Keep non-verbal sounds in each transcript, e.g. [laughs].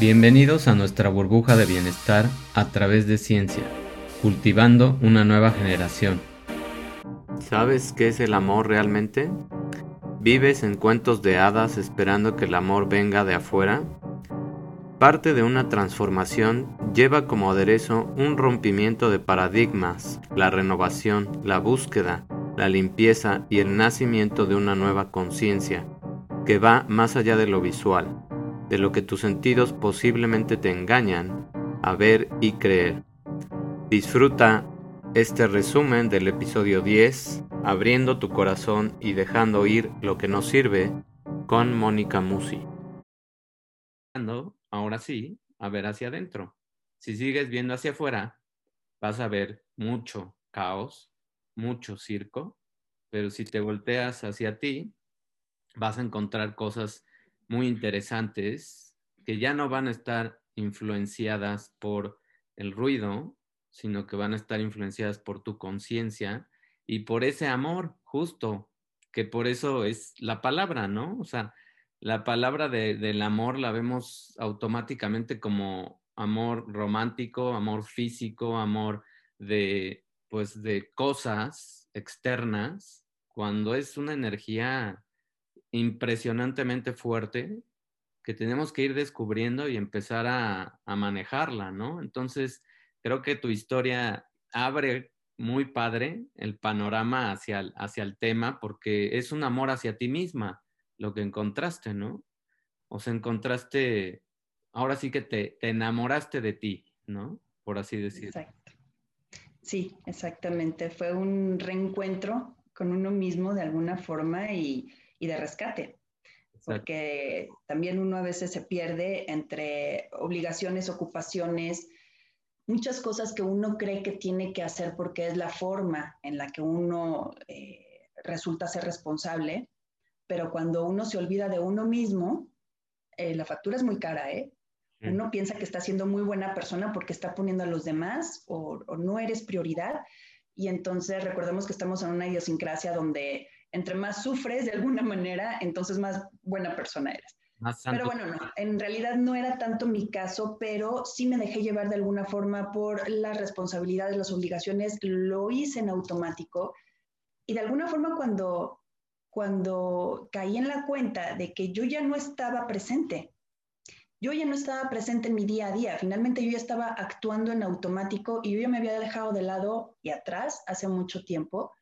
Bienvenidos a nuestra burbuja de bienestar a través de ciencia, cultivando una nueva generación. ¿Sabes qué es el amor realmente? ¿Vives en cuentos de hadas esperando que el amor venga de afuera? Parte de una transformación lleva como aderezo un rompimiento de paradigmas, la renovación, la búsqueda, la limpieza y el nacimiento de una nueva conciencia, que va más allá de lo visual de lo que tus sentidos posiblemente te engañan a ver y creer. Disfruta este resumen del episodio 10, abriendo tu corazón y dejando ir lo que no sirve, con Mónica Musi. Ahora sí, a ver hacia adentro. Si sigues viendo hacia afuera, vas a ver mucho caos, mucho circo, pero si te volteas hacia ti, vas a encontrar cosas muy interesantes que ya no van a estar influenciadas por el ruido, sino que van a estar influenciadas por tu conciencia y por ese amor justo, que por eso es la palabra, ¿no? O sea, la palabra del amor la vemos automáticamente como amor romántico, amor físico, amor de, pues, de cosas externas, cuando es una energía impresionantemente fuerte que tenemos que ir descubriendo y empezar a, manejarla, ¿no? Entonces, creo que tu historia abre muy padre el panorama hacia el, tema porque es un amor hacia ti misma lo que encontraste, ¿no? O sea, encontraste, ahora sí que te, te enamoraste de ti, ¿no? Por así decirlo. Exacto. Sí, exactamente. Fue un reencuentro con uno mismo de alguna forma y, y de rescate, porque también uno a veces se pierde entre obligaciones, ocupaciones, muchas cosas que uno cree que tiene que hacer porque es la forma en la que uno eh, resulta ser responsable, pero cuando uno se olvida de uno mismo, eh, la factura es muy cara, ¿eh? Uno piensa que está siendo muy buena persona porque está poniendo a los demás o, o no eres prioridad. Y entonces recordemos que estamos en una idiosincrasia donde entre más sufres de alguna manera, entonces más buena persona eres. Pero bueno, no, en realidad no era tanto mi caso, pero sí me dejé llevar de alguna forma por las responsabilidades, las obligaciones, lo hice en automático y de alguna forma cuando, cuando caí en la cuenta de que yo ya no estaba presente, yo ya no estaba presente en mi día a día, finalmente yo ya estaba actuando en automático y yo ya me había dejado de lado y atrás hace mucho tiempo,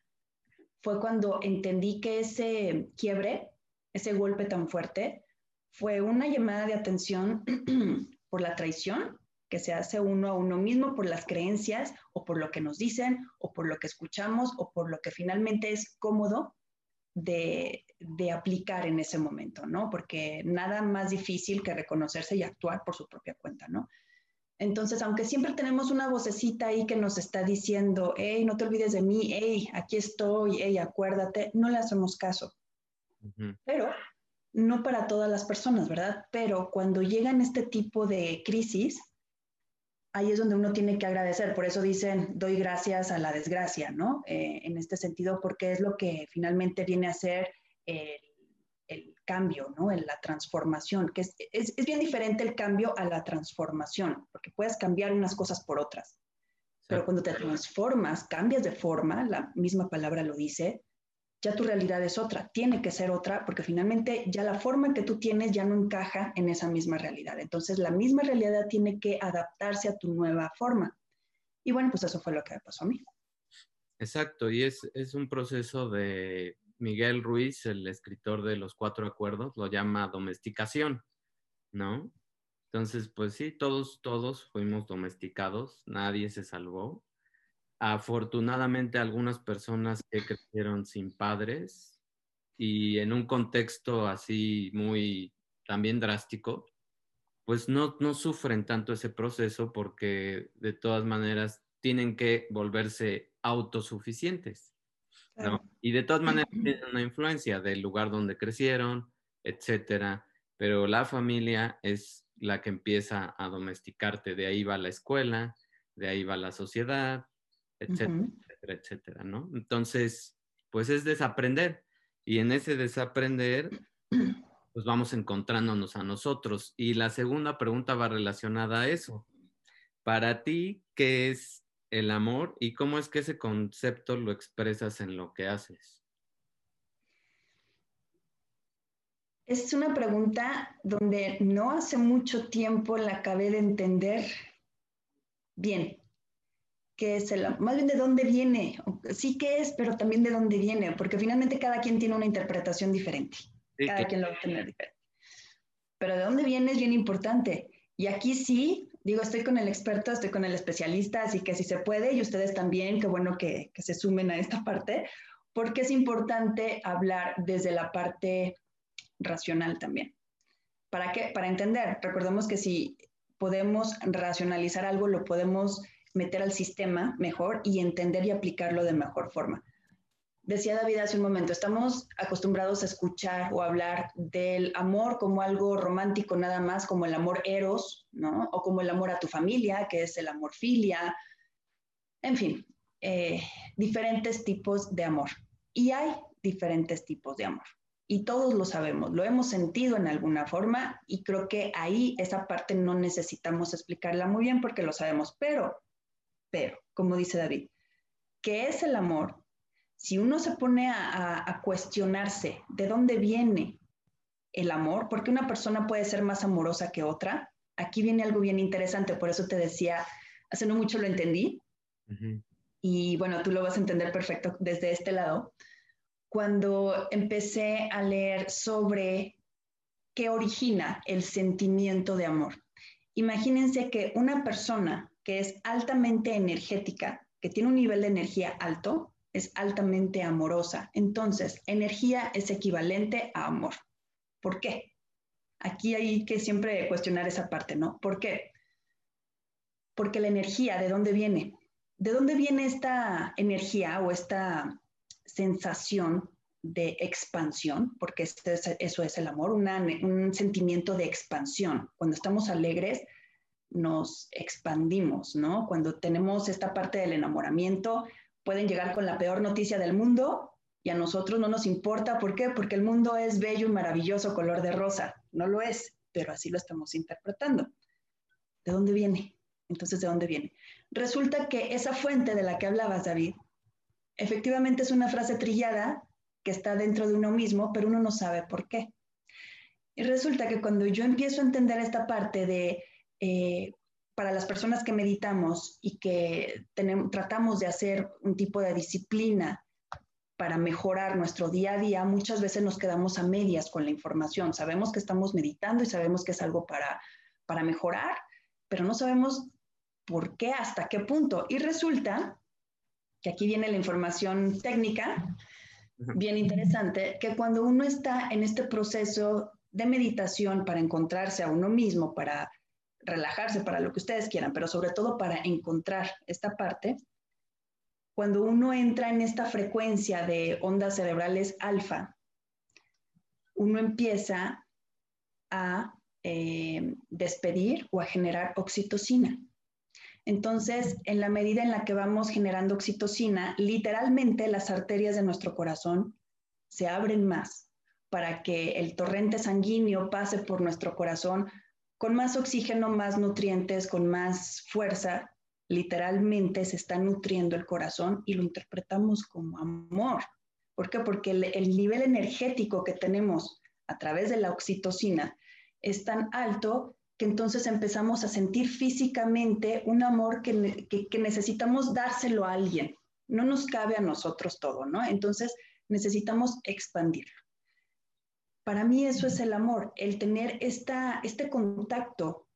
fue cuando entendí que ese quiebre, ese golpe tan fuerte, fue una llamada de atención [clears throat] por la traición que se hace uno a uno mismo por las creencias o por lo que nos dicen o por lo que escuchamos o por lo que finalmente es cómodo de, aplicar en ese momento, ¿no? Porque nada más difícil que reconocerse y actuar por su propia cuenta, ¿no? Entonces, aunque siempre tenemos una vocecita ahí que nos está diciendo, hey, no te olvides de mí, hey, aquí estoy, hey, acuérdate, no le hacemos caso. Pero no para todas las personas, ¿verdad? Pero cuando llegan este tipo de crisis, ahí es donde uno tiene que agradecer. Por eso dicen, doy gracias a la desgracia, ¿no? Eh, en este sentido, porque es lo que finalmente viene a ser el cambio, ¿no? En la transformación, que es, es, bien diferente el cambio a la transformación, porque puedes cambiar unas cosas por otras. Pero cuando te transformas, cambias de forma, la misma palabra lo dice, ya tu realidad es otra, tiene que ser otra, porque finalmente ya la forma que tú tienes ya no encaja en esa misma realidad. Entonces la misma realidad tiene que adaptarse a tu nueva forma. Y bueno, pues eso fue lo que me pasó a mí. Exacto, y es, es un proceso de Miguel Ruiz, el escritor de los cuatro acuerdos, lo llama domesticación, ¿no? Entonces, pues sí, todos, todos fuimos domesticados, nadie se salvó. Afortunadamente, algunas personas que crecieron sin padres y en un contexto así muy también drástico, pues no, no sufren tanto ese proceso porque de todas maneras tienen que volverse autosuficientes. Y de todas maneras tienen una influencia del lugar donde crecieron, etcétera. Pero la familia es la que empieza a domesticarte. De ahí va la escuela, de ahí va la sociedad, etcétera, etcétera, etcétera, ¿no? Entonces, pues es desaprender. Y en ese desaprender, [clears throat] pues vamos encontrándonos a nosotros. Y la segunda pregunta va relacionada a eso. Para ti, ¿qué es el amor y cómo es que ese concepto lo expresas en lo que haces? Es una pregunta donde no hace mucho tiempo la acabé de entender bien. ¿Qué es el amor? Más bien de dónde viene. Sí que es, pero también de dónde viene, porque finalmente cada quien tiene una interpretación diferente. cada quien lo va a tener diferente. Pero de dónde viene es bien importante. Y aquí sí, digo, estoy con el experto, estoy con el especialista, así que si se puede, y ustedes también, qué bueno que, que se sumen a esta parte, porque es importante hablar desde la parte racional también. ¿Para qué? Para entender. Recordemos que si podemos racionalizar algo, lo podemos meter al sistema mejor y entender y aplicarlo de mejor forma. Decía David hace un momento, estamos acostumbrados a escuchar o hablar del amor como algo romántico nada más, como el amor eros, ¿no? O como el amor a tu familia, que es el amor filia. En fin, eh, diferentes tipos de amor. Y hay diferentes tipos de amor y todos lo sabemos, lo hemos sentido en alguna forma y creo que ahí esa parte no necesitamos explicarla muy bien porque lo sabemos, pero, pero, como dice David, ¿qué es el amor? Si uno se pone a, cuestionarse de dónde viene el amor, porque una persona puede ser más amorosa que otra, aquí viene algo bien interesante, por eso te decía, hace no mucho lo entendí y bueno, tú lo vas a entender perfecto desde este lado cuando empecé a leer sobre qué origina el sentimiento de amor. Imagínense que una persona que es altamente energética, que tiene un nivel de energía alto, es altamente amorosa. Entonces, energía es equivalente a amor. ¿Por qué? Aquí hay que siempre cuestionar esa parte, ¿no? ¿Por qué? Porque la energía, ¿de dónde viene? ¿De dónde viene esta energía o esta sensación de expansión, porque eso es el amor, un sentimiento de expansión. Cuando estamos alegres, nos expandimos, ¿no? Cuando tenemos esta parte del enamoramiento, pueden llegar con la peor noticia del mundo y a nosotros no nos importa. ¿Por qué? Porque el mundo es bello y maravilloso, color de rosa. No lo es, pero así lo estamos interpretando. ¿De dónde viene? Entonces, ¿de dónde viene? Resulta que esa fuente de la que hablabas, David, efectivamente es una frase trillada que está dentro de uno mismo, pero uno no sabe por qué. Y resulta que cuando yo empiezo a entender esta parte de, eh, para las personas que meditamos y que tenemos, tratamos de hacer un tipo de disciplina para mejorar nuestro día a día, muchas veces nos quedamos a medias con la información. Sabemos que estamos meditando y sabemos que es algo para, para mejorar, pero no sabemos por qué, hasta qué punto. Y resulta que aquí viene la información técnica, bien interesante, que cuando uno está en este proceso de meditación para encontrarse a uno mismo, para relajarse, para lo que ustedes quieran, pero sobre todo para encontrar esta parte, cuando uno entra en esta frecuencia de ondas cerebrales alfa, uno empieza a eh, despedir o a generar oxitocina. Entonces, en la medida en la que vamos generando oxitocina, literalmente las arterias de nuestro corazón se abren más para que el torrente sanguíneo pase por nuestro corazón con más oxígeno, más nutrientes, con más fuerza. Literalmente se está nutriendo el corazón y lo interpretamos como amor. ¿Por qué? Porque el, el nivel energético que tenemos a través de la oxitocina es tan alto que entonces empezamos a sentir físicamente un amor que, que, necesitamos dárselo a alguien. No nos cabe a nosotros todo, ¿no? Entonces necesitamos expandirlo. Para mí eso es el amor, el tener esta, este contacto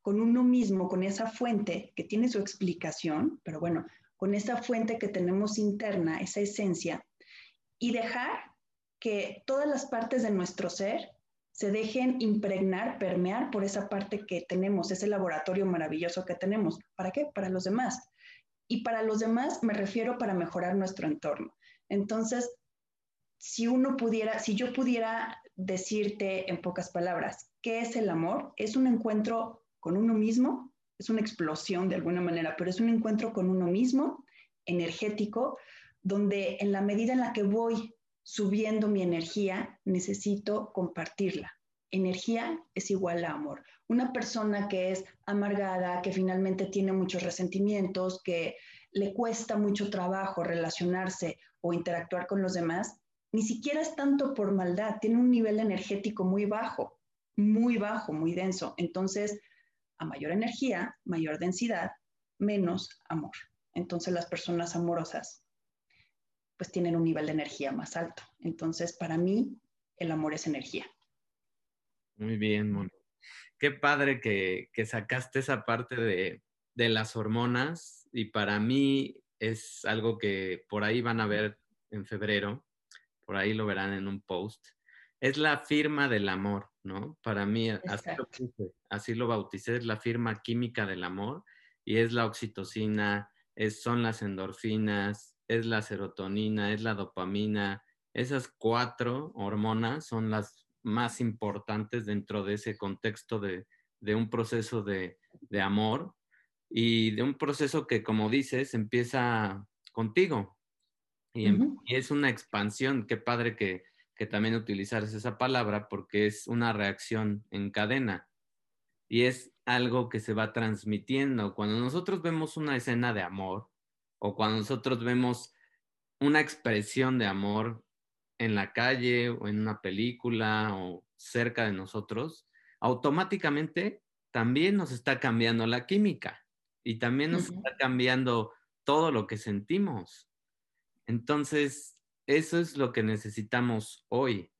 con uno mismo, con esa fuente que tiene su explicación, pero bueno, con esa fuente que tenemos interna, esa esencia, y dejar que todas las partes de nuestro ser se dejen impregnar, permear por esa parte que tenemos, ese laboratorio maravilloso que tenemos. ¿Para qué? Para los demás. Y para los demás me refiero para mejorar nuestro entorno. Entonces, si uno pudiera, si yo pudiera decirte en pocas palabras, ¿qué es el amor? Es un encuentro con uno mismo, es una explosión de alguna manera, pero es un encuentro con uno mismo, energético, donde en la medida en la que voy subiendo mi energía, necesito compartirla. Energía es igual a amor. Una persona que es amargada, que finalmente tiene muchos resentimientos, que le cuesta mucho trabajo relacionarse o interactuar con los demás, ni siquiera es tanto por maldad, tiene un nivel energético muy bajo, muy bajo, muy denso. Entonces, a mayor energía, mayor densidad, menos amor. Entonces, las personas amorosas pues tienen un nivel de energía más alto. Entonces, para mí, el amor es energía. Muy bien, Moni. Qué padre que, sacaste esa parte de, de, las hormonas y para mí es algo que por ahí van a ver en febrero, por ahí lo verán en un post. Es la firma del amor, ¿no? Para mí, así lo, así lo, bauticé, es la firma química del amor y es la oxitocina, es, son las endorfinas, es la serotonina, es la dopamina. Esas cuatro hormonas son las más importantes dentro de ese contexto de, un proceso de, amor y de un proceso que, como dices, empieza contigo. Y, em, es una expansión. Qué padre que, que también utilizaras esa palabra porque es una reacción en cadena. Y es algo que se va transmitiendo. Cuando nosotros vemos una escena de amor, o cuando nosotros vemos una expresión de amor en la calle o en una película o cerca de nosotros, automáticamente también nos está cambiando la química y también nos está cambiando todo lo que sentimos. Entonces, eso es lo que necesitamos hoy,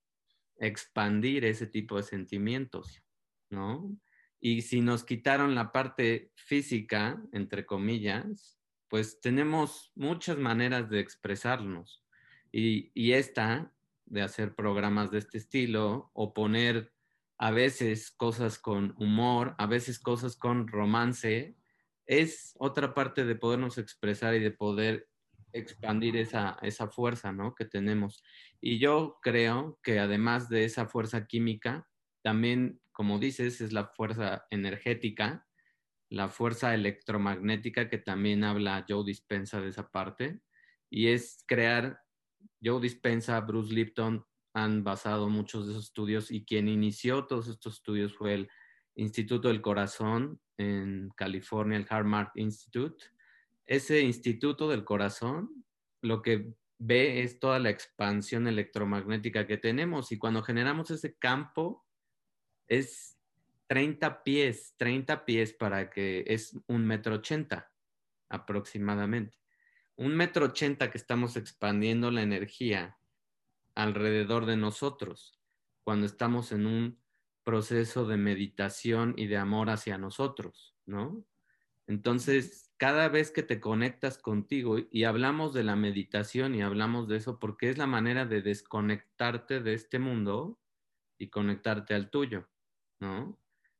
expandir ese tipo de sentimientos, ¿no? Y si nos quitaron la parte física, entre comillas, pues tenemos muchas maneras de expresarnos. Y, esta, de hacer programas de este estilo o poner a veces cosas con humor, a veces cosas con romance, es otra parte de podernos expresar y de poder expandir esa, esa fuerza ¿no? que tenemos. Y yo creo que además de esa fuerza química, también, como dices, es la fuerza energética la fuerza electromagnética que también habla Joe Dispensa de esa parte, y es crear, Joe Dispensa, Bruce Lipton han basado muchos de esos estudios y quien inició todos estos estudios fue el Instituto del Corazón en California, el Heart Institute. Ese Instituto del Corazón lo que ve es toda la expansión electromagnética que tenemos y cuando generamos ese campo es 30 pies, 30 pies para que es un metro ochenta aproximadamente. Un metro ochenta que estamos expandiendo la energía alrededor de nosotros cuando estamos en un proceso de meditación y de amor hacia nosotros, ¿no? Entonces, cada vez que te conectas contigo y hablamos de la meditación y hablamos de eso porque es la manera de desconectarte de este mundo y conectarte al tuyo, ¿no?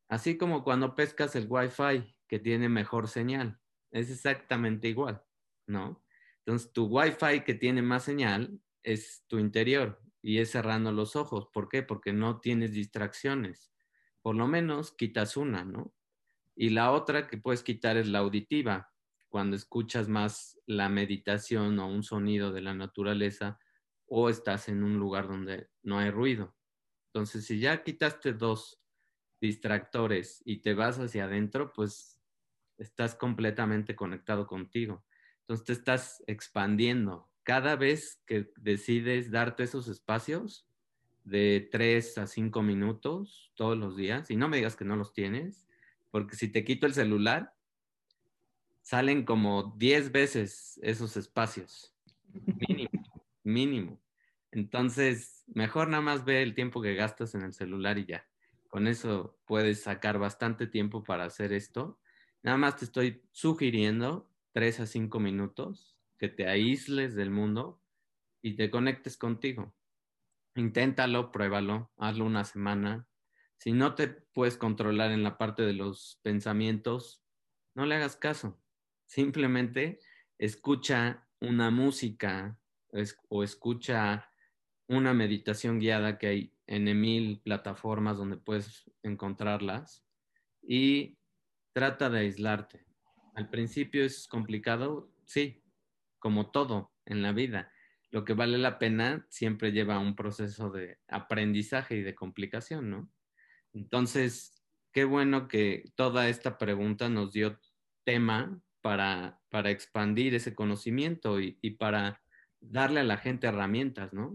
Así como cuando pescas el Wi-Fi que tiene mejor señal, es exactamente igual, ¿no? Entonces, tu Wi-Fi que tiene más señal es tu interior y es cerrando los ojos. ¿Por qué? Porque no tienes distracciones. Por lo menos quitas una, ¿no? Y la otra que puedes quitar es la auditiva, cuando escuchas más la meditación o un sonido de la naturaleza o estás en un lugar donde no hay ruido. Entonces, si ya quitaste dos distractores y te vas hacia adentro, pues estás completamente conectado contigo. Entonces te estás expandiendo. Cada vez que decides darte esos espacios de tres a cinco minutos todos los días, y no me digas que no los tienes, porque si te quito el celular, salen como diez veces esos espacios. Mínimo, [laughs] mínimo. Entonces, mejor nada más ve el tiempo que gastas en el celular y ya. Con eso puedes sacar bastante tiempo para hacer esto. Nada más te estoy sugiriendo tres a cinco minutos que te aísles del mundo y te conectes contigo. Inténtalo, pruébalo, hazlo una semana. Si no te puedes controlar en la parte de los pensamientos, no le hagas caso. Simplemente escucha una música o escucha una meditación guiada que hay en mil plataformas donde puedes encontrarlas y trata de aislarte. Al principio es complicado, sí, como todo en la vida. lo que vale la pena siempre lleva un proceso de aprendizaje y de complicación, ¿no? Entonces, qué bueno que toda esta pregunta nos dio tema para, para expandir ese conocimiento y, y para darle a la gente herramientas, ¿no?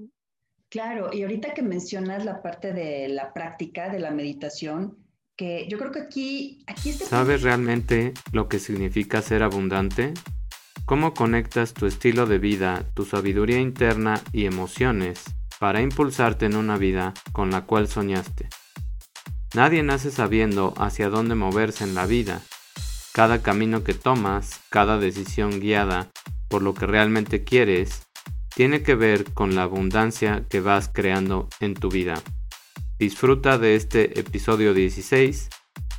Claro, y ahorita que mencionas la parte de la práctica, de la meditación, que yo creo que aquí, aquí este ¿Sabes realmente lo que significa ser abundante? ¿Cómo conectas tu estilo de vida, tu sabiduría interna y emociones para impulsarte en una vida con la cual soñaste? Nadie nace sabiendo hacia dónde moverse en la vida. Cada camino que tomas, cada decisión guiada por lo que realmente quieres, tiene que ver con la abundancia que vas creando en tu vida. Disfruta de este episodio 16,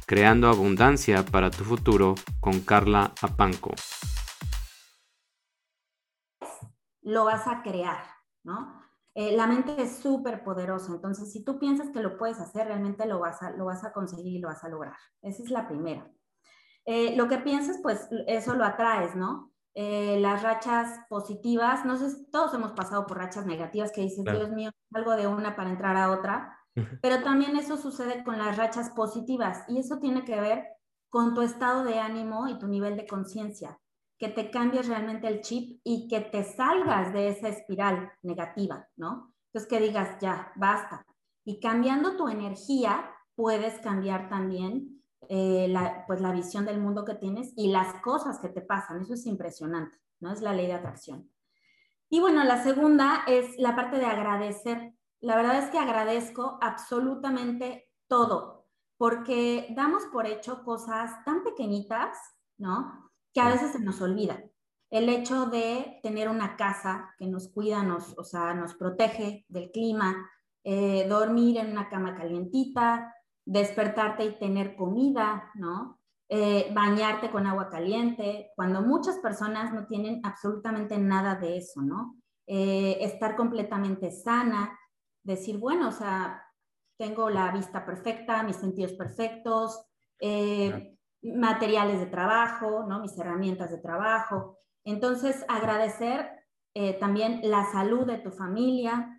Creando Abundancia para tu futuro con Carla Apanco. Lo vas a crear, ¿no? Eh, la mente es súper poderosa, entonces si tú piensas que lo puedes hacer, realmente lo vas a, lo vas a conseguir y lo vas a lograr. Esa es la primera. Eh, lo que piensas, pues eso lo atraes, ¿no? Eh, las rachas positivas, no sé, todos hemos pasado por rachas negativas que dices, Dios mío, algo de una para entrar a otra, pero también eso sucede con las rachas positivas y eso tiene que ver con tu estado de ánimo y tu nivel de conciencia, que te cambies realmente el chip y que te salgas de esa espiral negativa, ¿no? Entonces que digas, ya, basta. Y cambiando tu energía, puedes cambiar también eh, la, pues la visión del mundo que tienes y las cosas que te pasan. Eso es impresionante, ¿no? Es la ley de atracción. Y bueno, la segunda es la parte de agradecer. La verdad es que agradezco absolutamente todo, porque damos por hecho cosas tan pequeñitas, ¿no? Que a veces se nos olvida. El hecho de tener una casa que nos cuida, nos, o sea, nos protege del clima, eh, dormir en una cama calientita, despertarte y tener comida, ¿no? Eh, bañarte con agua caliente, cuando muchas personas no tienen absolutamente nada de eso, ¿no? Eh, estar completamente sana, decir, bueno, o sea, tengo la vista perfecta, mis sentidos perfectos, eh, materiales de trabajo, ¿no? Mis herramientas de trabajo. Entonces, agradecer también la salud de tu familia,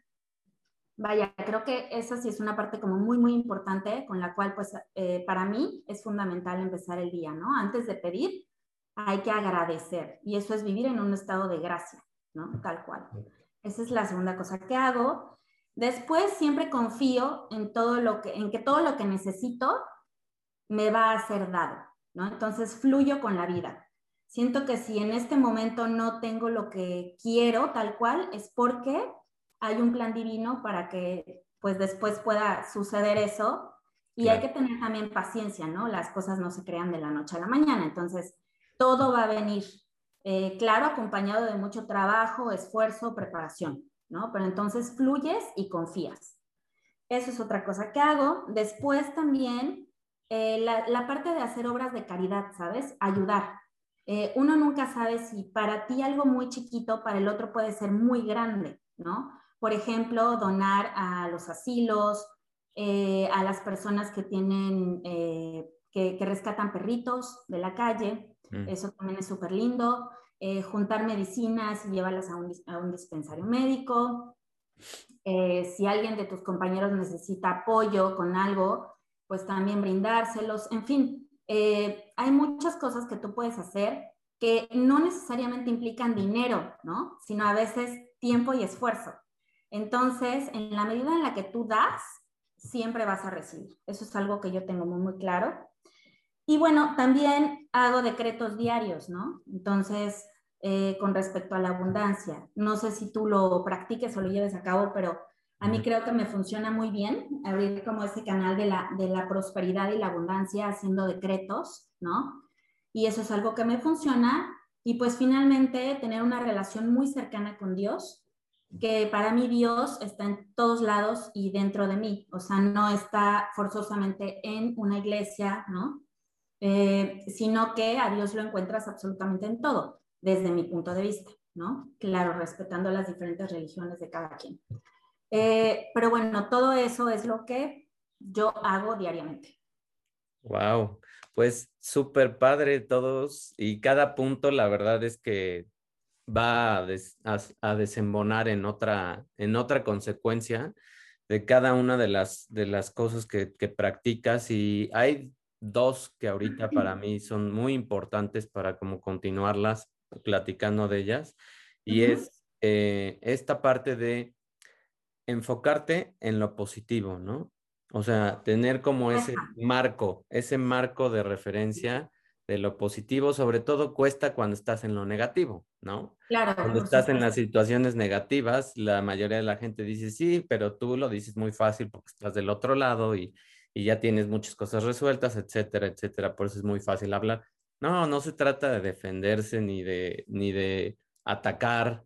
Vaya, creo que esa sí es una parte como muy, muy importante con la cual, pues, eh, para mí es fundamental empezar el día, ¿no? Antes de pedir, hay que agradecer y eso es vivir en un estado de gracia, ¿no? Tal cual. Esa es la segunda cosa que hago. Después siempre confío en todo lo que, en que todo lo que necesito me va a ser dado, ¿no? Entonces fluyo con la vida. Siento que si en este momento no tengo lo que quiero tal cual, es porque hay un plan divino para que pues después pueda suceder eso y hay que tener también paciencia, ¿no? Las cosas no se crean de la noche a la mañana, entonces todo va a venir, eh, claro, acompañado de mucho trabajo, esfuerzo, preparación, ¿no? Pero entonces fluyes y confías. Eso es otra cosa que hago. Después también eh, la, parte de hacer obras de caridad, ¿sabes? Ayudar. Eh, uno nunca sabe si para ti algo muy chiquito, para el otro puede ser muy grande, ¿no? Por ejemplo, donar a los asilos, eh, a las personas que tienen, eh, que, rescatan perritos de la calle. Mm. Eso también es súper lindo. Eh, juntar medicinas y llevarlas a un, a un dispensario médico. si alguien de tus compañeros necesita apoyo con algo, pues también brindárselos. En fin, hay muchas cosas que tú puedes hacer que no necesariamente implican dinero, ¿no? Sino a veces tiempo y esfuerzo. Entonces, en la medida en la que tú das, siempre vas a recibir. Eso es algo que yo tengo muy, muy claro. Y bueno, también hago decretos diarios, ¿no? Entonces, eh, con respecto a la abundancia, no sé si tú lo practiques o lo lleves a cabo, pero a mí creo que me funciona muy bien abrir como ese canal de la, de la prosperidad y la abundancia haciendo decretos, ¿no? Y eso es algo que me funciona. Y pues finalmente tener una relación muy cercana con Dios, que para mí Dios está en todos lados y dentro de mí, o sea, no está forzosamente en una iglesia, ¿no? Eh, sino que a Dios lo encuentras absolutamente en todo, desde mi punto de vista, ¿no? Claro, respetando las diferentes religiones de cada quien. Eh, pero bueno, todo eso es lo que yo hago diariamente. Wow, pues súper padre todos y cada punto, la verdad es que va a, desembonar en otra, en otra consecuencia de cada una de las, de las cosas que, que practicas. Y hay dos que ahorita para mí son muy importantes para como continuarlas platicando de ellas. Y es eh, esta parte de enfocarte en lo positivo, ¿no? O sea, tener como ese marco, ese marco de referencia de lo positivo, sobre todo cuesta cuando estás en lo negativo, ¿no? Claro. Cuando estás en las situaciones negativas, la mayoría de la gente dice sí, pero tú lo dices muy fácil porque estás del otro lado y, y ya tienes muchas cosas resueltas, etcétera, etcétera. Por eso es muy fácil hablar. No, no se trata de defenderse ni de, ni de atacar,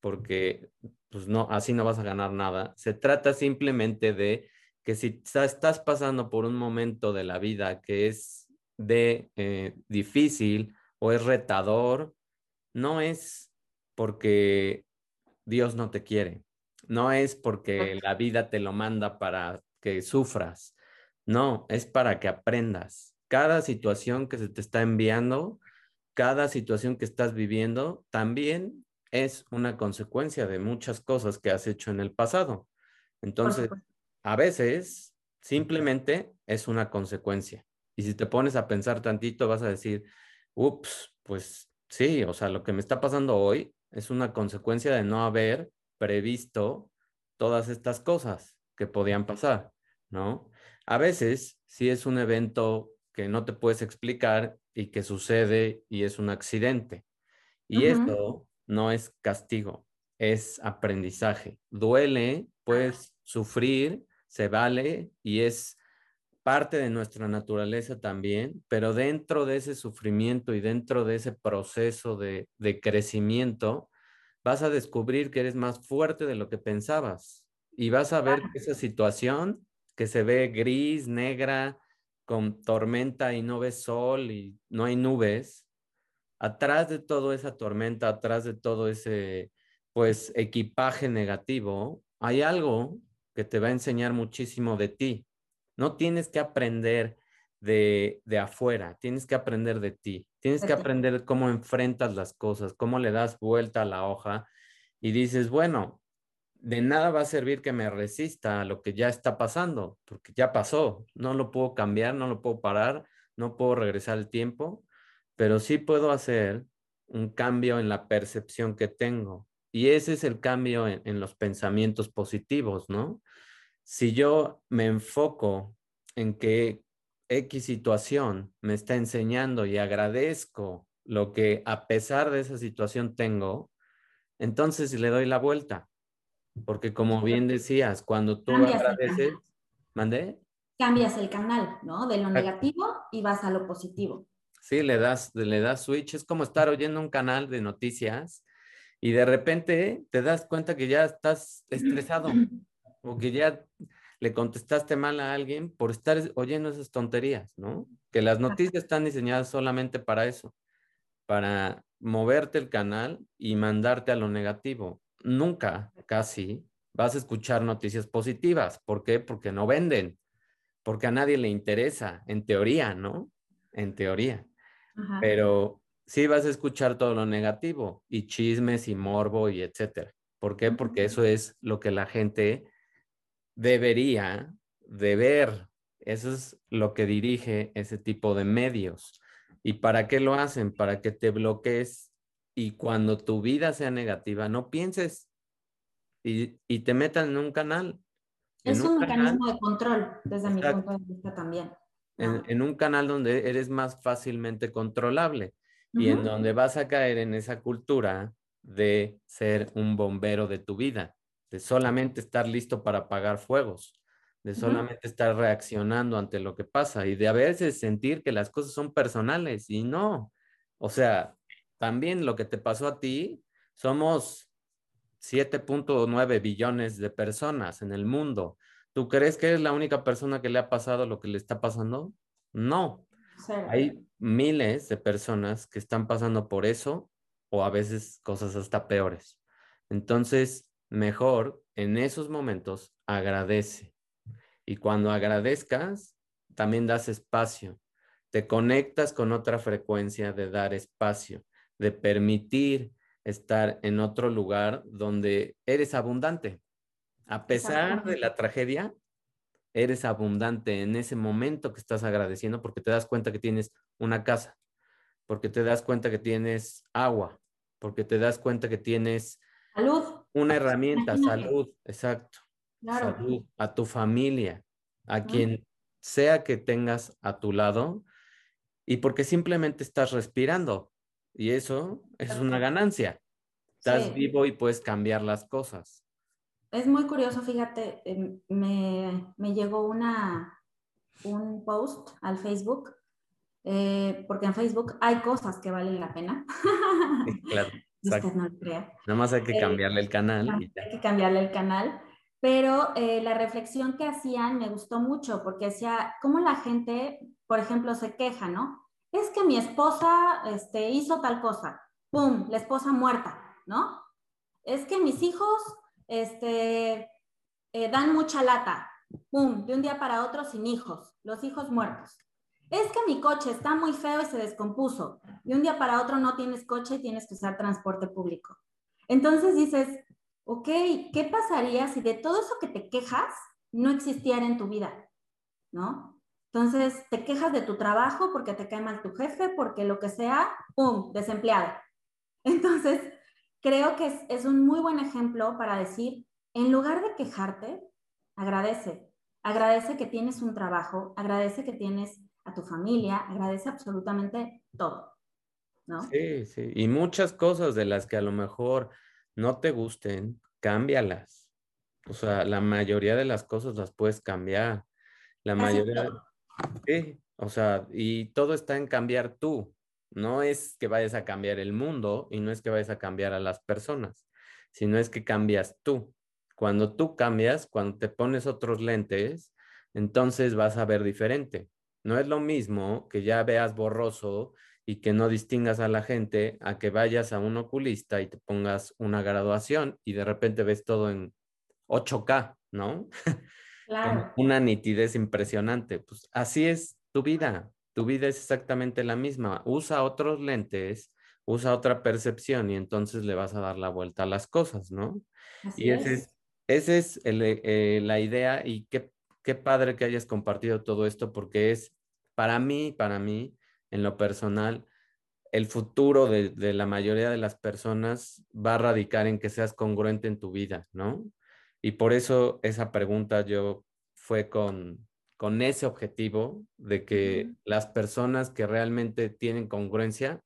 porque pues no, así no vas a ganar nada. Se trata simplemente de que si estás pasando por un momento de la vida que es de eh, difícil o es retador, no es porque Dios no te quiere, no es porque la vida te lo manda para que sufras, no, es para que aprendas. Cada situación que se te está enviando, cada situación que estás viviendo, también es una consecuencia de muchas cosas que has hecho en el pasado. Entonces, a veces simplemente es una consecuencia. Y si te pones a pensar tantito, vas a decir, ups, pues sí, o sea, lo que me está pasando hoy es una consecuencia de no haber previsto todas estas cosas que podían pasar, ¿no? A veces, si es un evento que no te puedes explicar y que sucede y es un accidente. Y esto no es castigo, es aprendizaje. Duele, puedes sufrir, se vale y es parte de nuestra naturaleza también, pero dentro de ese sufrimiento y dentro de ese proceso de, crecimiento, vas a descubrir que eres más fuerte de lo que pensabas y vas a ver que esa situación que se ve gris, negra, con tormenta y no ves sol y no hay nubes, atrás de toda esa tormenta, atrás de todo ese pues equipaje negativo, hay algo que te va a enseñar muchísimo de ti. No tienes que aprender de, de afuera, tienes que aprender de ti, tienes que aprender cómo enfrentas las cosas, cómo le das vuelta a la hoja y dices, bueno, de nada va a servir que me resista a lo que ya está pasando, porque ya pasó, no lo puedo cambiar, no lo puedo parar, no puedo regresar el tiempo, pero sí puedo hacer un cambio en la percepción que tengo. Y ese es el cambio en, los pensamientos positivos, ¿no? Si yo me enfoco en que X situación me está enseñando y agradezco lo que a pesar de esa situación tengo, entonces le doy la vuelta porque como bien decías, cuando tú agradeces, ¿mandé? Cambias el canal, ¿no? De lo negativo y vas a lo positivo. Sí, le das, le das switch. Es como estar oyendo un canal de noticias y de repente te das cuenta que ya estás estresado [clears throat] o que ya le contestaste mal a alguien por estar oyendo esas tonterías, ¿no? Que las noticias están diseñadas solamente para eso, para moverte el canal y mandarte a lo negativo nunca, casi, vas a escuchar noticias positivas. ¿Por qué? Porque no venden, porque a nadie le interesa, en teoría, ¿no? En teoría. Pero sí vas a escuchar todo lo negativo y chismes y morbo y etcétera. ¿Por qué? Porque eso es lo que la gente debería de ver. Eso es lo que dirige ese tipo de medios. ¿Y para qué lo hacen? Para que te bloquees y cuando tu vida sea negativa, no pienses y, te metan en un canal. Es un, mecanismo de control, desde mi punto de vista también. En, un canal donde eres más fácilmente controlable y en donde vas a caer en esa cultura de ser un bombero de tu vida, de solamente estar listo para apagar fuegos, de solamente estar reaccionando ante lo que pasa y de a veces sentir que las cosas son personales y no. O sea, también lo que te pasó a ti, somos 7.9 billones de personas en el mundo. ¿Tú crees que eres la única persona que le ha pasado lo que le está pasando? No. Hay miles de personas que están pasando por eso o a veces cosas hasta peores. Entonces, mejor en esos momentos agradece. Y cuando agradezcas, también das espacio. Te conectas con otra frecuencia de dar espacio de permitir estar en otro lugar donde eres abundante. A pesar de la tragedia, eres abundante en ese momento que estás agradeciendo porque te das cuenta que tienes una casa, porque te das cuenta que tienes agua, porque te das cuenta que tienes salud. Una herramienta, salud, exacto. Salud, a tu familia, a quien sea que tengas a tu lado, y porque simplemente estás respirando. Y eso es una ganancia. Estás vivo y puedes cambiar las cosas. Es muy curioso, fíjate, em, me, me llegó una, un post al Facebook, eh, porque en Facebook hay cosas que valen la pena. claro. [laughs] Usted no lo crea. Nada más hay que eh, cambiarle el canal. hay que cambiarle el canal. Pero eh, la reflexión que hacían me gustó mucho porque decía, ¿cómo la gente, por ejemplo, se queja, ¿no? Es que mi esposa este, hizo tal cosa, ¡pum! La esposa muerta, ¿no? Es que mis hijos este, eh, dan mucha lata, ¡pum! De un día para otro sin hijos, los hijos muertos. Es que mi coche está muy feo y se descompuso. De un día para otro no tienes coche y tienes que usar transporte público. Entonces dices, ok, ¿qué pasaría si de todo eso que te quejas no existiera en tu vida? ¿No? Entonces, te quejas de tu trabajo porque te cae mal tu jefe, porque lo que sea, ¡pum!, desempleado. Entonces, creo que es, un muy buen ejemplo para decir, en lugar de quejarte, agradece. Agradece que tienes un trabajo, agradece que tienes a tu familia, agradece absolutamente todo. ¿no? Sí, sí. Y muchas cosas de las que a lo mejor no te gusten, cámbialas. O sea, la mayoría de las cosas las puedes cambiar. La mayoría. Sí, o sea, y todo está en cambiar tú. No es que vayas a cambiar el mundo y no es que vayas a cambiar a las personas, sino es que cambias tú. Cuando tú cambias, cuando te pones otros lentes, entonces vas a ver diferente. No es lo mismo que ya veas borroso y que no distingas a la gente a que vayas a un oculista y te pongas una graduación y de repente ves todo en 8K, ¿no? [laughs] Claro. una nitidez impresionante. Pues así es tu vida. Tu vida es exactamente la misma. Usa otros lentes, usa otra percepción y entonces le vas a dar la vuelta a las cosas, ¿no? y ese es, ese es eh, la idea y qué, qué padre que hayas compartido todo esto porque es para mí, para mí, en lo personal, el futuro de, la mayoría de las personas va a radicar en que seas congruente en tu vida, ¿no? Y por eso esa pregunta yo fue con, con ese objetivo de que las personas que realmente tienen congruencia,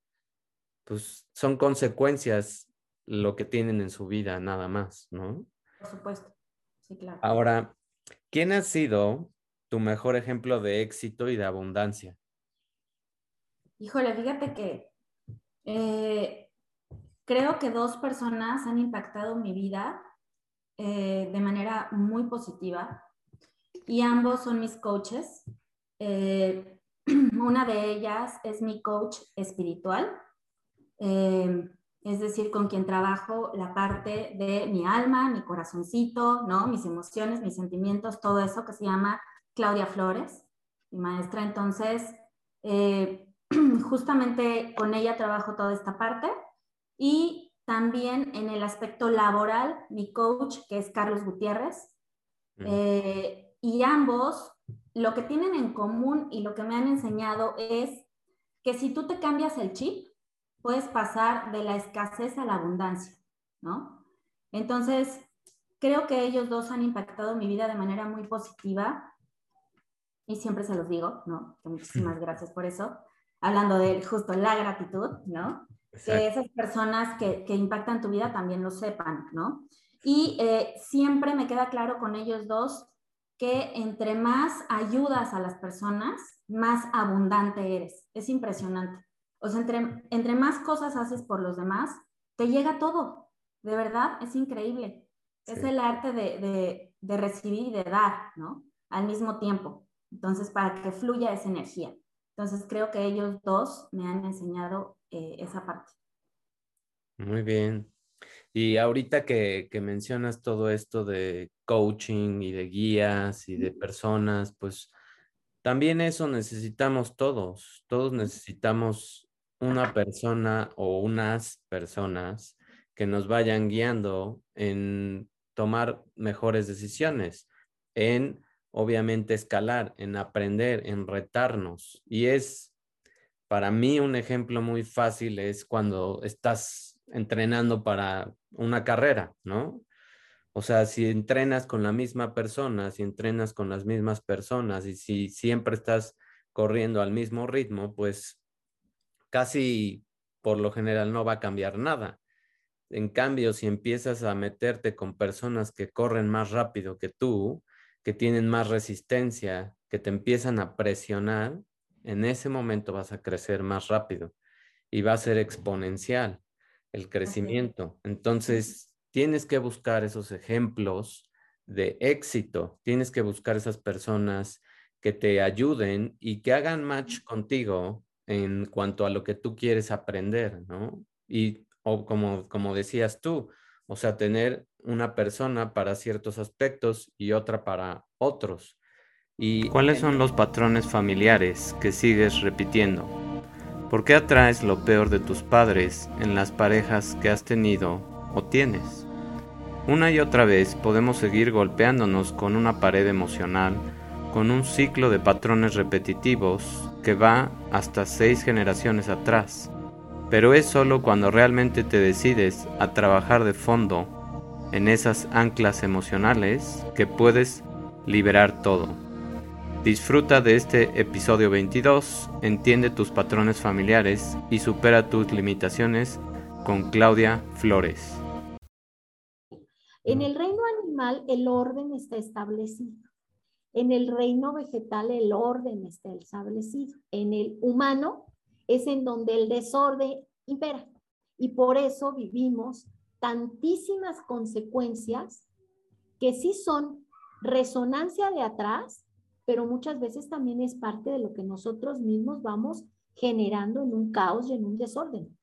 pues son consecuencias lo que tienen en su vida, nada más, ¿no? Por supuesto, sí, claro. Ahora, ¿quién ha sido tu mejor ejemplo de éxito y de abundancia? Híjole, fíjate que eh, creo que dos personas han impactado mi vida eh, de manera muy positiva y ambos son mis coaches. Eh, [clears throat] una de ellas es mi coach espiritual, es decir, con quien trabajo la parte de mi alma, mi corazoncito, ¿no? mis emociones, mis sentimientos, todo eso que se llama Claudia Flores, mi maestra. Entonces, [clears throat] justamente con ella trabajo toda esta parte y también en el aspecto laboral, mi coach, que es Carlos Gutiérrez, eh, y ambos lo que tienen en común y lo que me han enseñado es que si tú te cambias el chip, puedes pasar de la escasez a la abundancia, ¿no? Entonces, creo que ellos dos han impactado mi vida de manera muy positiva y siempre se los digo, ¿no? muchísimas gracias por eso hablando de justo la gratitud, ¿no? Que esas personas que, que, impactan tu vida también lo sepan, ¿no? Y eh, siempre me queda claro con ellos dos que entre más ayudas a las personas, más abundante eres. Es impresionante. O sea, entre, entre más cosas haces por los demás, te llega todo. De verdad, es increíble. Es el arte de, de, de recibir y de dar, ¿no? Al mismo tiempo. Entonces, para que fluya esa energía. Entonces creo que ellos dos me han enseñado eh, esa parte. Muy bien. Y ahorita que, que, mencionas todo esto de coaching y de guías y de personas, pues también eso necesitamos todos. Todos necesitamos una persona o unas personas que nos vayan guiando en tomar mejores decisiones, en obviamente escalar, en aprender, en retarnos. Y es para mí un ejemplo muy fácil es cuando estás entrenando para una carrera, ¿no? O sea, si entrenas con la misma persona, si entrenas con las mismas personas y si siempre estás corriendo al mismo ritmo, pues casi por lo general no va a cambiar nada. En cambio, si empiezas a meterte con personas que corren más rápido que tú, que tienen más resistencia, que te empiezan a presionar, en ese momento vas a crecer más rápido y va a ser exponencial el crecimiento. Entonces, tienes que buscar esos ejemplos de éxito, tienes que buscar esas personas que te ayuden y que hagan match contigo en cuanto a lo que tú quieres aprender, ¿no? Y o como, como decías tú, o sea, tener una persona para ciertos aspectos y otra para otros. ¿Y cuáles son los patrones familiares que sigues repitiendo? ¿Por qué atraes lo peor de tus padres en las parejas que has tenido o tienes. Una y otra vez podemos seguir golpeándonos con una pared emocional, con un ciclo de patrones repetitivos que va hasta seis generaciones atrás. Pero es solo cuando realmente te decides a trabajar de fondo en esas anclas emocionales que puedes liberar todo. Disfruta de este episodio 22, entiende tus patrones familiares y supera tus limitaciones con Claudia Flores. En el reino animal el orden está establecido. En el reino vegetal el orden está establecido. En el humano es en donde el desorden impera. Y por eso vivimos tantísimas consecuencias que sí son resonancia de atrás, pero muchas veces también es parte de lo que nosotros mismos vamos generando en un caos y en un desorden.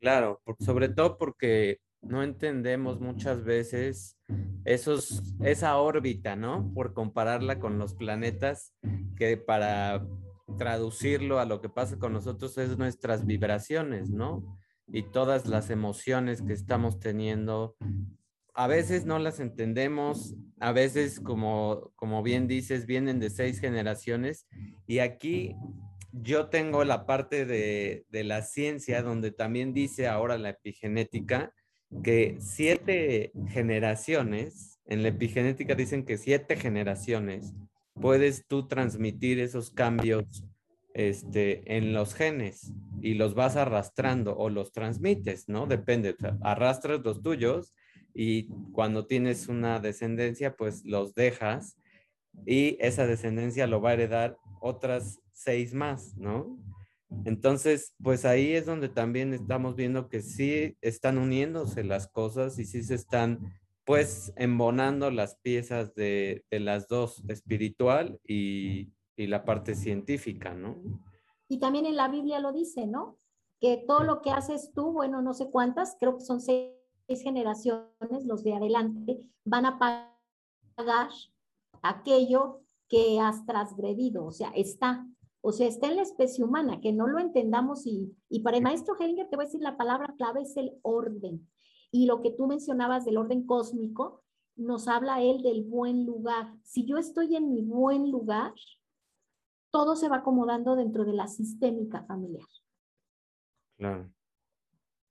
Claro, sobre todo porque no entendemos muchas veces esa órbita, ¿no? Por compararla con los planetas, que para traducirlo a lo que pasa con nosotros es nuestras vibraciones, ¿no? Y todas las emociones que estamos teniendo, a veces no las entendemos, a veces, como, como bien dices, vienen de seis generaciones y aquí yo tengo la parte de, la ciencia donde también dice ahora la epigenética que siete generaciones, en la epigenética dicen que siete generaciones puedes tú transmitir esos cambios este, en los genes y los vas arrastrando o los transmites, ¿no? Depende, arrastras los tuyos y cuando tienes una descendencia, pues los dejas y esa descendencia lo va a heredar otras seis más, ¿no? Entonces, pues ahí es donde también estamos viendo que sí están uniéndose las cosas y sí se están pues embonando las piezas de, las dos, espiritual y, y, la parte científica, ¿no? Y también en la Biblia lo dice, ¿no? Que todo lo que haces tú, bueno, no sé cuántas, creo que son seis generaciones, los de adelante, van a pagar aquello que has transgredido, o sea, está. O sea, está en la especie humana, que no lo entendamos y, y para el maestro Hellinger te voy a decir la palabra clave es el orden. Y lo que tú mencionabas del orden cósmico, nos habla él del buen lugar. Si yo estoy en mi buen lugar, todo se va acomodando dentro de la sistémica familiar. Claro.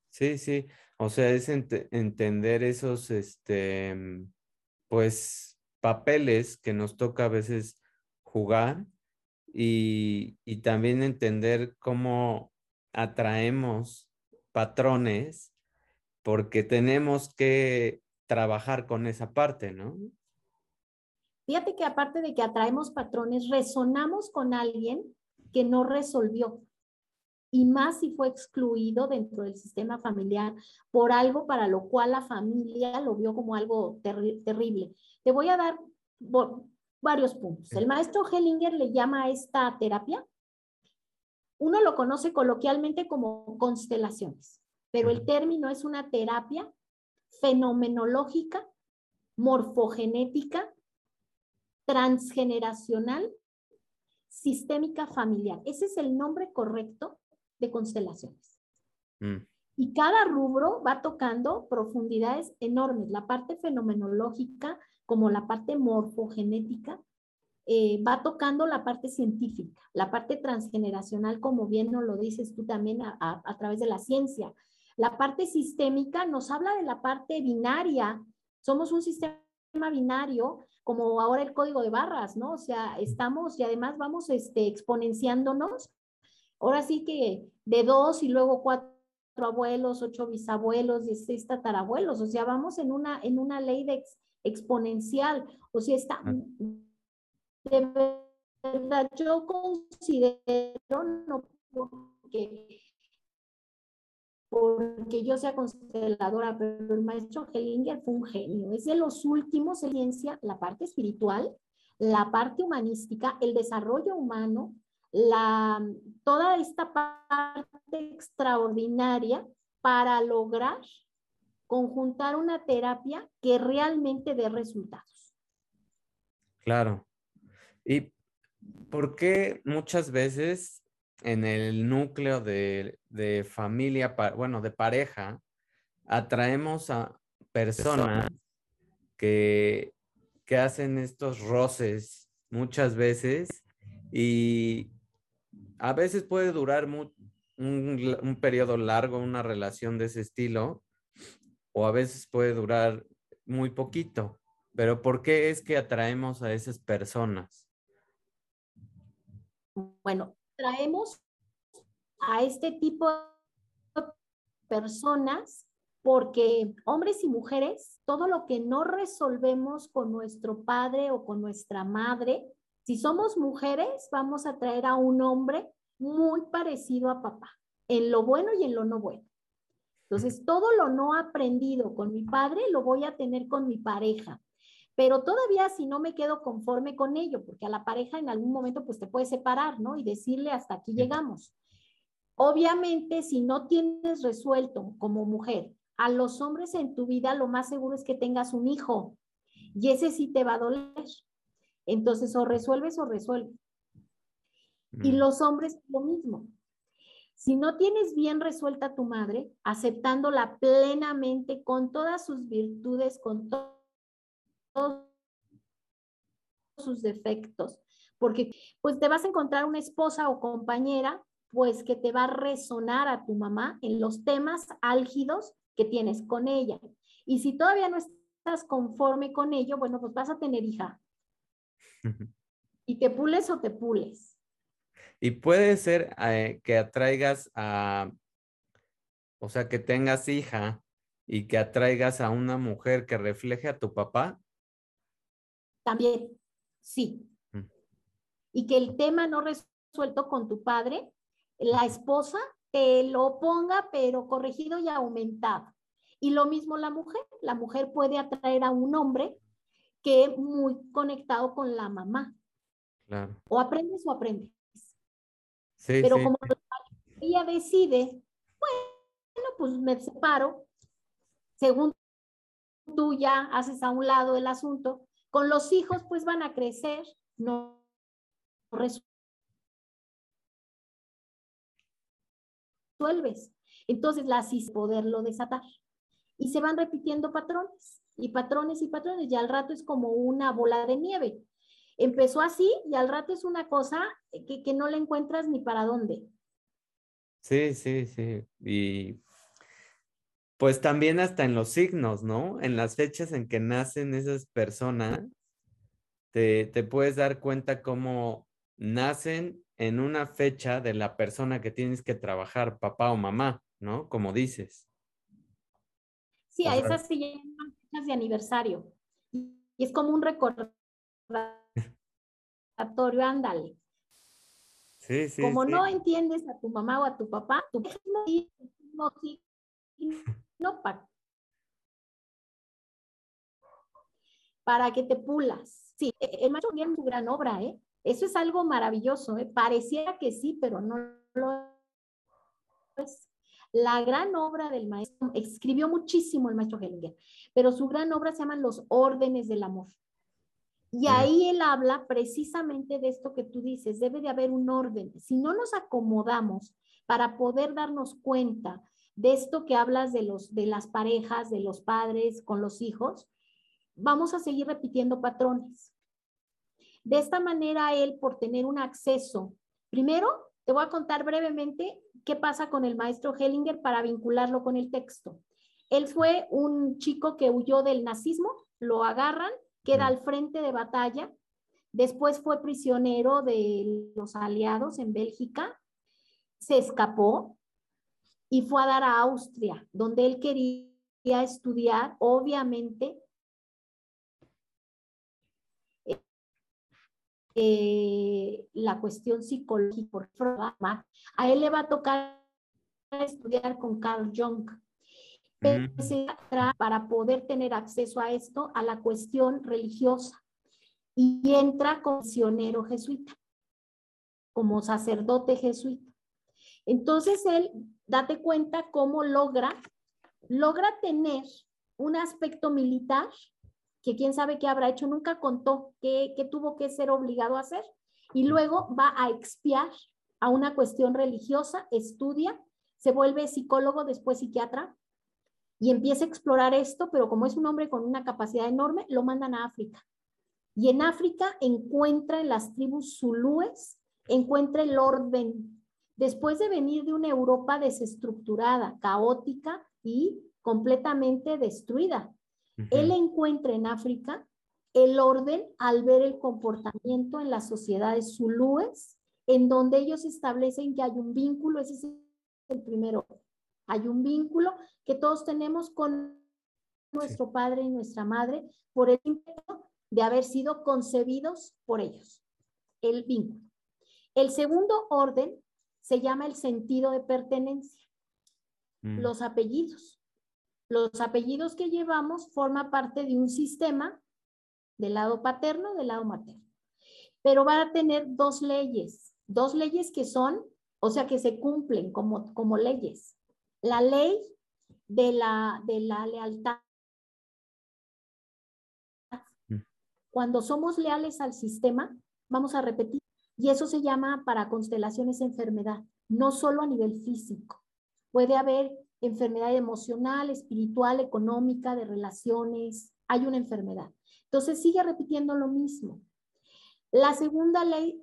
Sí, sí. O sea, es entender esos, este, pues, papeles que nos toca a veces jugar y, también entender cómo atraemos patrones porque tenemos que trabajar con esa parte, ¿no? Fíjate que aparte de que atraemos patrones, resonamos con alguien que no resolvió y más si fue excluido dentro del sistema familiar por algo para lo cual la familia lo vio como algo terrible. Te voy a dar varios puntos. El maestro Hellinger le llama a esta terapia, uno lo conoce coloquialmente como constelaciones, pero el término es una terapia fenomenológica, morfogenética, transgeneracional, sistémica familiar. Ese es el nombre correcto de constelaciones. Mm. Y cada rubro va tocando profundidades enormes. La parte fenomenológica, como la parte morfogenética, eh, va tocando la parte científica, la parte transgeneracional, como bien nos lo dices tú también a, través de la ciencia. La parte sistémica nos habla de la parte binaria. Somos un sistema binario, como ahora el código de barras, ¿no? O sea, estamos y además vamos este, exponenciándonos. Ahora sí que de dos y luego cuatro abuelos, ocho bisabuelos, dieciséis tatarabuelos, o sea, vamos en una, en una ley de exponencial, o sea, está, de verdad, yo considero, no porque, porque yo sea consteladora, pero el maestro Hellinger fue un genio, es de los últimos en ciencia, la parte espiritual, la parte humanística, el desarrollo humano, la, toda esta parte extraordinaria para lograr conjuntar una terapia que realmente dé resultados. Claro. ¿Y por qué muchas veces en el núcleo de, familia, bueno, de pareja, atraemos a personas que, que hacen estos roces muchas veces y a veces puede durar un, un, periodo largo una relación de ese estilo o a veces puede durar muy poquito. Pero ¿por qué es que atraemos a esas personas? Bueno, traemos a este tipo de personas porque hombres y mujeres, todo lo que no resolvemos con nuestro padre o con nuestra madre, si somos mujeres, vamos a traer a un hombre muy parecido a papá, en lo bueno y en lo no bueno. Entonces, todo lo no aprendido con mi padre lo voy a tener con mi pareja. Pero todavía si no me quedo conforme con ello, porque a la pareja en algún momento pues te puede separar, ¿no? Y decirle hasta aquí llegamos. Obviamente, si no tienes resuelto como mujer a los hombres en tu vida, lo más seguro es que tengas un hijo y ese sí te va a doler. Entonces, o resuelves o resuelves. Y mm. los hombres, lo mismo. Si no tienes bien resuelta tu madre, aceptándola plenamente con todas sus virtudes, con todos sus defectos, porque pues te vas a encontrar una esposa o compañera pues que te va a resonar a tu mamá en los temas álgidos que tienes con ella. Y si todavía no estás conforme con ello, bueno, pues vas a tener hija. [laughs] Y te pules o te pules. Y puede ser eh, que atraigas a, o sea, que tengas hija y que atraigas a una mujer que refleje a tu papá. También, sí. Mm. Y que el tema no resuelto con tu padre, la esposa te lo ponga, pero corregido y aumentado. Y lo mismo la mujer. La mujer puede atraer a un hombre que muy conectado con la mamá. Claro. O aprendes o aprendes. Pero como ella decide, bueno, pues me separo, según tú ya haces a un lado el asunto, con los hijos pues van a crecer, no resuelves. Entonces la poderlo desatar. Y se van repitiendo patrones y patrones y patrones. Y al rato es como una bola de nieve empezó así y al rato es una cosa que, no le encuentras ni para dónde. Sí, sí, sí. Y pues también hasta en los signos, ¿no? En las fechas en que nacen esas personas, te, te puedes dar cuenta cómo nacen en una fecha de la persona que tienes que trabajar, papá o mamá, ¿no? Como dices. Sí, a esas se llaman fechas de aniversario. Y es como un recordatorio ándale. Sí, sí, Como no entiendes a tu mamá o a tu papá, tu no, no para, para que te pulas. Sí, e, el maestro tiene su gran obra, ¿eh? Eso es algo maravilloso, ¿eh? Pareciera que sí, pero no lo es. La gran obra del maestro, escribió muchísimo el maestro Hellinger, pero su gran obra se llama Los órdenes del amor. Y ahí él habla precisamente de esto que tú dices, debe de haber un orden. Si no nos acomodamos para poder darnos cuenta de esto que hablas de, los, de las parejas, de los padres con los hijos, vamos a seguir repitiendo patrones. De esta manera, él, por tener un acceso, primero, te voy a contar brevemente qué pasa con el maestro Hellinger para vincularlo con el texto. Él fue un chico que huyó del nazismo, lo agarran, queda al frente de batalla, después fue prisionero de los aliados en Bélgica, se escapó y fue a dar a Austria, donde él quería estudiar, obviamente, eh, la cuestión psicológica. A él le va a tocar estudiar con Carl Jung para poder tener acceso a esto, a la cuestión religiosa. Y entra como misionero jesuita, como sacerdote jesuita. Entonces él, date cuenta cómo logra, logra tener un aspecto militar que quién sabe qué habrá hecho, nunca contó qué, qué tuvo que ser obligado a hacer. Y luego va a expiar a una cuestión religiosa, estudia, se vuelve psicólogo, después psiquiatra, y empieza a explorar esto, pero como es un hombre con una capacidad enorme, lo mandan a África. Y en África encuentra en las tribus zulúes, encuentra el orden. Después de venir de una Europa desestructurada, caótica y completamente destruida, él encuentra en África el orden al ver el comportamiento en las sociedades zulúes, en donde ellos establecen que hay un vínculo, ese es el primero, hay un vínculo que todos tenemos con nuestro padre y nuestra madre por el impacto de haber sido concebidos por ellos, el vínculo. El segundo orden se llama el sentido de pertenencia, mm. los apellidos. Los apellidos que llevamos forman parte de un sistema del lado paterno, del lado materno. Pero va a tener dos leyes, dos leyes que son, o sea, que se cumplen como, como leyes la ley de la, de la lealtad. Mm. Cuando somos leales al sistema, vamos a repetir, y eso se llama para constelaciones enfermedad, no solo a nivel físico. Puede haber enfermedad emocional, espiritual, económica, de relaciones, hay una enfermedad. Entonces sigue repitiendo lo mismo. La segunda ley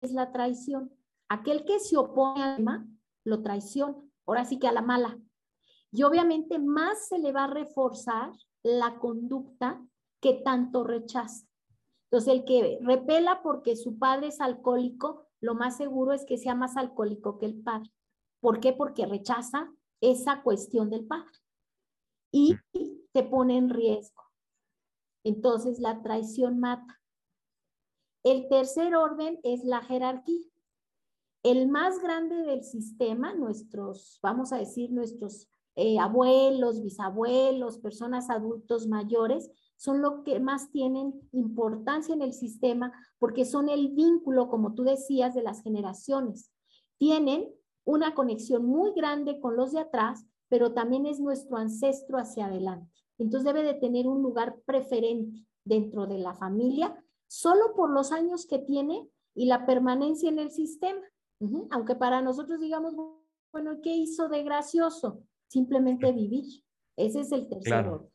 es la traición. Aquel que se opone al tema, lo traiciona ahora sí que a la mala. Y obviamente más se le va a reforzar la conducta que tanto rechaza. Entonces, el que repela porque su padre es alcohólico, lo más seguro es que sea más alcohólico que el padre. ¿Por qué? Porque rechaza esa cuestión del padre y te pone en riesgo. Entonces, la traición mata. El tercer orden es la jerarquía. El más grande del sistema, nuestros, vamos a decir, nuestros eh, abuelos, bisabuelos, personas adultos mayores, son lo que más tienen importancia en el sistema porque son el vínculo, como tú decías, de las generaciones. Tienen una conexión muy grande con los de atrás, pero también es nuestro ancestro hacia adelante. Entonces debe de tener un lugar preferente dentro de la familia, solo por los años que tiene y la permanencia en el sistema. Aunque para nosotros digamos, bueno, ¿qué hizo de gracioso? Simplemente vivir. Ese es el tercero.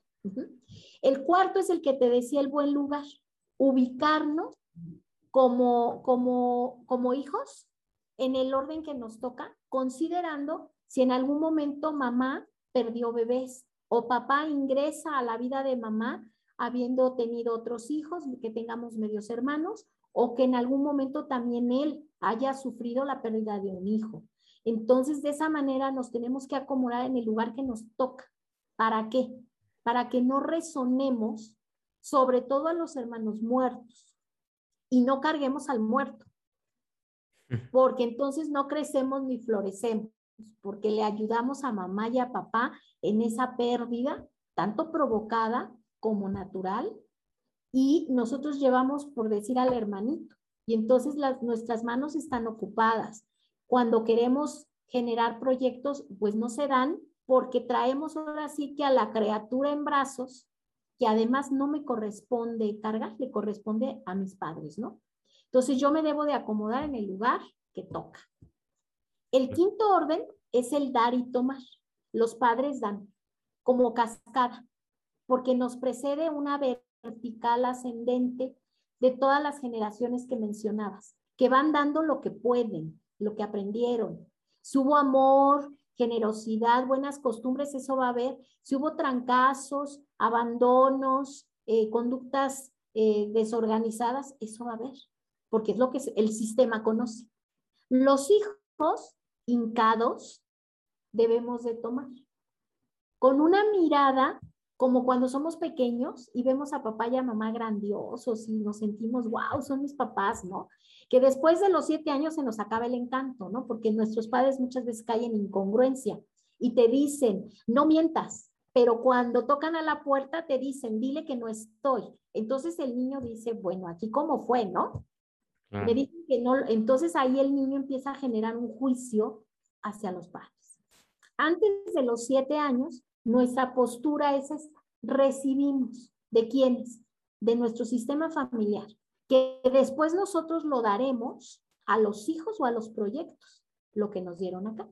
El cuarto es el que te decía el buen lugar, ubicarnos como, como, como hijos en el orden que nos toca, considerando si en algún momento mamá perdió bebés o papá ingresa a la vida de mamá habiendo tenido otros hijos, que tengamos medios hermanos, o que en algún momento también él haya sufrido la pérdida de un hijo. Entonces, de esa manera nos tenemos que acomodar en el lugar que nos toca. ¿Para qué? Para que no resonemos sobre todo a los hermanos muertos y no carguemos al muerto, porque entonces no crecemos ni florecemos, porque le ayudamos a mamá y a papá en esa pérdida, tanto provocada como natural, y nosotros llevamos, por decir, al hermanito. Y entonces las, nuestras manos están ocupadas. Cuando queremos generar proyectos, pues no se dan porque traemos ahora sí que a la criatura en brazos, que además no me corresponde cargar, le corresponde a mis padres, ¿no? Entonces yo me debo de acomodar en el lugar que toca. El quinto orden es el dar y tomar. los padres dan como cascada, porque nos precede una vertical ascendente de todas las generaciones que mencionabas, que van dando lo que pueden, lo que aprendieron. Hubo amor, generosidad, buenas costumbres, eso va a haber. Si hubo trancazos, abandonos, eh, conductas eh, desorganizadas, eso va a haber, porque es lo que el sistema conoce. Los hijos hincados debemos de tomar con una mirada como cuando somos pequeños y vemos a papá y a mamá grandiosos y nos sentimos, wow, son mis papás, ¿no? Que después de los siete años se nos acaba el encanto, ¿no? Porque nuestros padres muchas veces caen en incongruencia y te dicen, no mientas, pero cuando tocan a la puerta te dicen, dile que no estoy. Entonces el niño dice, bueno, aquí cómo fue, ¿no? Me dicen que no, entonces ahí el niño empieza a generar un juicio hacia los padres. Antes de los siete años, nuestra postura es esta. Recibimos. ¿De quiénes? De nuestro sistema familiar, que después nosotros lo daremos a los hijos o a los proyectos, lo que nos dieron acá.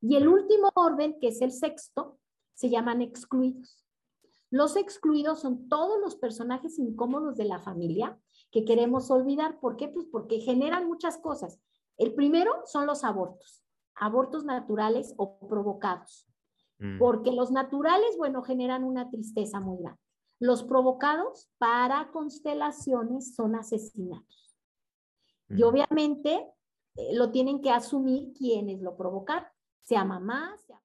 Y el último orden, que es el sexto, se llaman excluidos. Los excluidos son todos los personajes incómodos de la familia que queremos olvidar. ¿Por qué? Pues porque generan muchas cosas. El primero son los abortos, abortos naturales o provocados. Mm. Porque los naturales, bueno, generan una tristeza muy grande. Los provocados para constelaciones son asesinatos. Y mm. obviamente eh, lo tienen que asumir quienes lo provocaron, sea mamá, sea